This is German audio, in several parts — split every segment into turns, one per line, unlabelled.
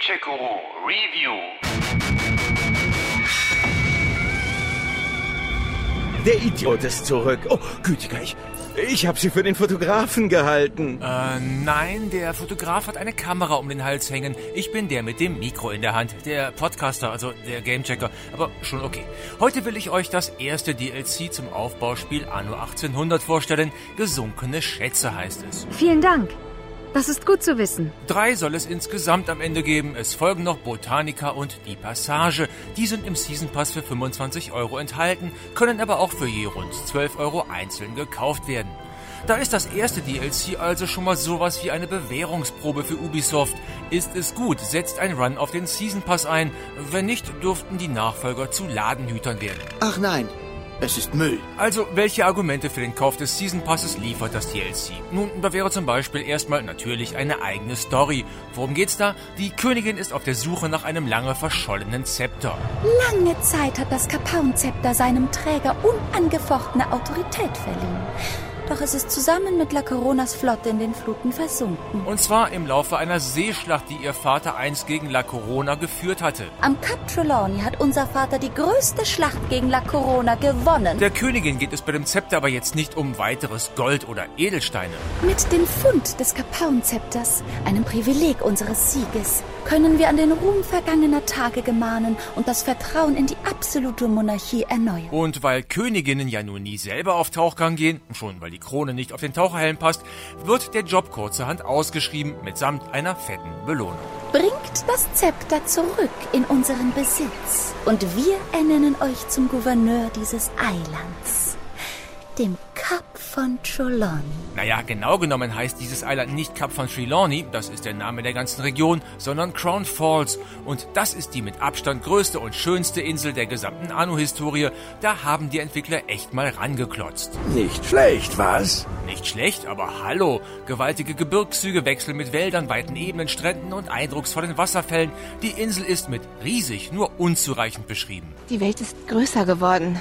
Gamecheck Guru Review.
Der Idiot ist zurück. Oh, gütiger, ich, ich habe sie für den Fotografen gehalten.
Äh, nein, der Fotograf hat eine Kamera um den Hals hängen. Ich bin der mit dem Mikro in der Hand. Der Podcaster, also der Gamechecker. Aber schon okay. Heute will ich euch das erste DLC zum Aufbauspiel Anno 1800 vorstellen. Gesunkene Schätze heißt es.
Vielen Dank. Das ist gut zu wissen.
Drei soll es insgesamt am Ende geben. Es folgen noch Botanica und die Passage. Die sind im Season Pass für 25 Euro enthalten, können aber auch für je rund 12 Euro einzeln gekauft werden. Da ist das erste DLC also schon mal sowas wie eine Bewährungsprobe für Ubisoft. Ist es gut, setzt ein Run auf den Season Pass ein. Wenn nicht, dürften die Nachfolger zu Ladenhütern werden.
Ach nein, es ist Müll.
Also, welche Argumente für den Kauf des Season Passes liefert das DLC? Nun, da wäre zum Beispiel erstmal natürlich eine eigene Story. Worum geht's da? Die Königin ist auf der Suche nach einem lange verschollenen Zepter.
Lange Zeit hat das Kapaun-Zepter seinem Träger unangefochtene Autorität verliehen. Doch es ist zusammen mit La Coronas Flotte in den Fluten versunken.
Und zwar im Laufe einer Seeschlacht, die ihr Vater einst gegen La Corona geführt hatte.
Am Kap Trelawney hat unser Vater die größte Schlacht gegen La Corona gewonnen.
Der Königin geht es bei dem Zepter aber jetzt nicht um weiteres Gold oder Edelsteine.
Mit dem Fund des Kapaun-Zepters, einem Privileg unseres Sieges, können wir an den Ruhm vergangener Tage gemahnen und das Vertrauen in die absolute Monarchie erneuern.
Und weil Königinnen ja nun nie selber auf Tauchgang gehen, schon weil die Krone nicht auf den Taucherhelm passt, wird der Job kurzerhand ausgeschrieben mitsamt einer fetten Belohnung.
Bringt das Zepter zurück in unseren Besitz und wir ernennen euch zum Gouverneur dieses Eilands, dem von Trelawney.
Naja, genau genommen heißt dieses Eiland nicht Kap von Trelawney, das ist der Name der ganzen Region, sondern Crown Falls. Und das ist die mit Abstand größte und schönste Insel der gesamten Anno-Historie. Da haben die Entwickler echt mal rangeklotzt.
Nicht schlecht, was?
Nicht schlecht, aber hallo. Gewaltige Gebirgszüge wechseln mit Wäldern, weiten Ebenen, Stränden und eindrucksvollen Wasserfällen. Die Insel ist mit riesig, nur unzureichend beschrieben.
Die Welt ist größer geworden.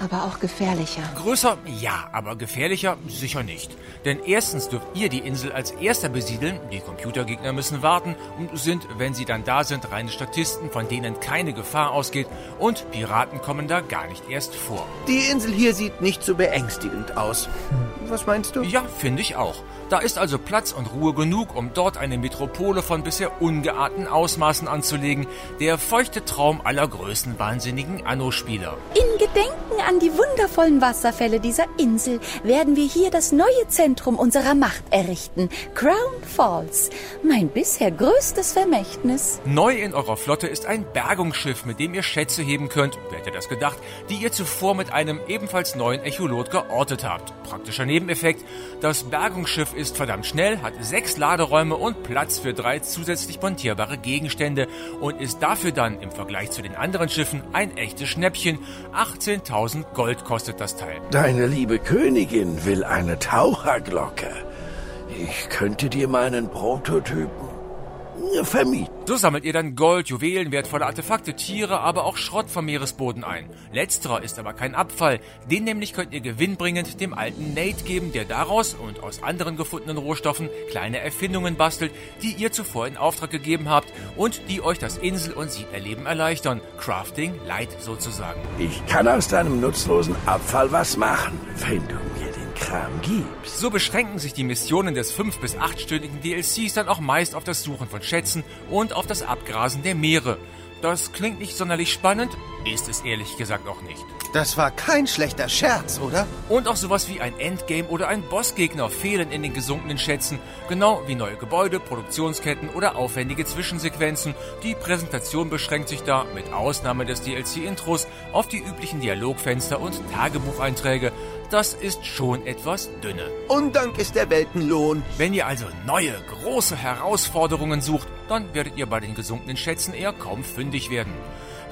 Aber auch gefährlicher.
Größer, ja, aber gefährlicher sicher nicht. Denn erstens dürft ihr die Insel als erster besiedeln, die Computergegner müssen warten und sind, wenn sie dann da sind, reine Statisten, von denen keine Gefahr ausgeht und Piraten kommen da gar nicht erst vor.
Die Insel hier sieht nicht so beängstigend aus. Was meinst du?
Ja, finde ich auch. Da ist also Platz und Ruhe genug, um dort eine Metropole von bisher ungeahnten Ausmaßen anzulegen. Der feuchte Traum aller größenwahnsinnigen Anno-Spieler.
In Gedenken an die wundervollen Wasserfälle dieser Insel werden wir hier das neue Zentrum unserer Macht errichten. Crown Falls. Mein bisher größtes Vermächtnis.
Neu in eurer Flotte ist ein Bergungsschiff, mit dem ihr Schätze heben könnt, wer hätte das gedacht, die ihr zuvor mit einem ebenfalls neuen Echolot geortet habt. Praktischer Nebeneffekt, das Bergungsschiff ist verdammt schnell, hat sechs Laderäume und Platz für drei zusätzlich montierbare Gegenstände und ist dafür dann im Vergleich zu den anderen Schiffen ein echtes Schnäppchen. 18.000 Gold kostet das Teil.
Deine liebe Königin will eine Taucherglocke. Ich könnte dir meinen Prototypen vermieten.
So sammelt ihr dann Gold, Juwelen, wertvolle Artefakte, Tiere, aber auch Schrott vom Meeresboden ein. Letzterer ist aber kein Abfall. Den nämlich könnt ihr gewinnbringend dem alten Nate geben, der daraus und aus anderen gefundenen Rohstoffen kleine Erfindungen bastelt, die ihr zuvor in Auftrag gegeben habt und die euch das Insel- und Siedlerleben erleichtern. Crafting Light sozusagen.
Ich kann aus deinem nutzlosen Abfall was machen, den Kram gibst.
So beschränken sich die Missionen des 5- bis 8-stündigen DLCs dann auch meist auf das Suchen von Schätzen und auf das Abgrasen der Meere. Das klingt nicht sonderlich spannend, ist es ehrlich gesagt auch nicht.
Das war kein schlechter Scherz, oder?
Und auch sowas wie ein Endgame oder ein Bossgegner fehlen in den gesunkenen Schätzen, genau wie neue Gebäude, Produktionsketten oder aufwendige Zwischensequenzen. Die Präsentation beschränkt sich da, mit Ausnahme des DLC-Intros, auf die üblichen Dialogfenster und Tagebucheinträge. Das ist schon etwas dünne.
Undank ist der Weltenlohn.
Wenn ihr also neue, große Herausforderungen sucht, dann werdet ihr bei den gesunkenen Schätzen eher kaum fündig werden.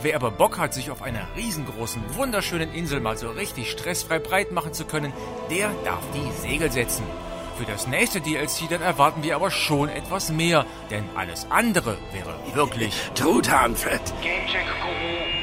Wer aber Bock hat, sich auf einer riesengroßen, wunderschönen Insel mal so richtig stressfrei breit machen zu können, der darf die Segel setzen. Für das nächste DLC dann erwarten wir aber schon etwas mehr, denn alles andere wäre wirklich
Truthahnfett.
Gamecheck Guru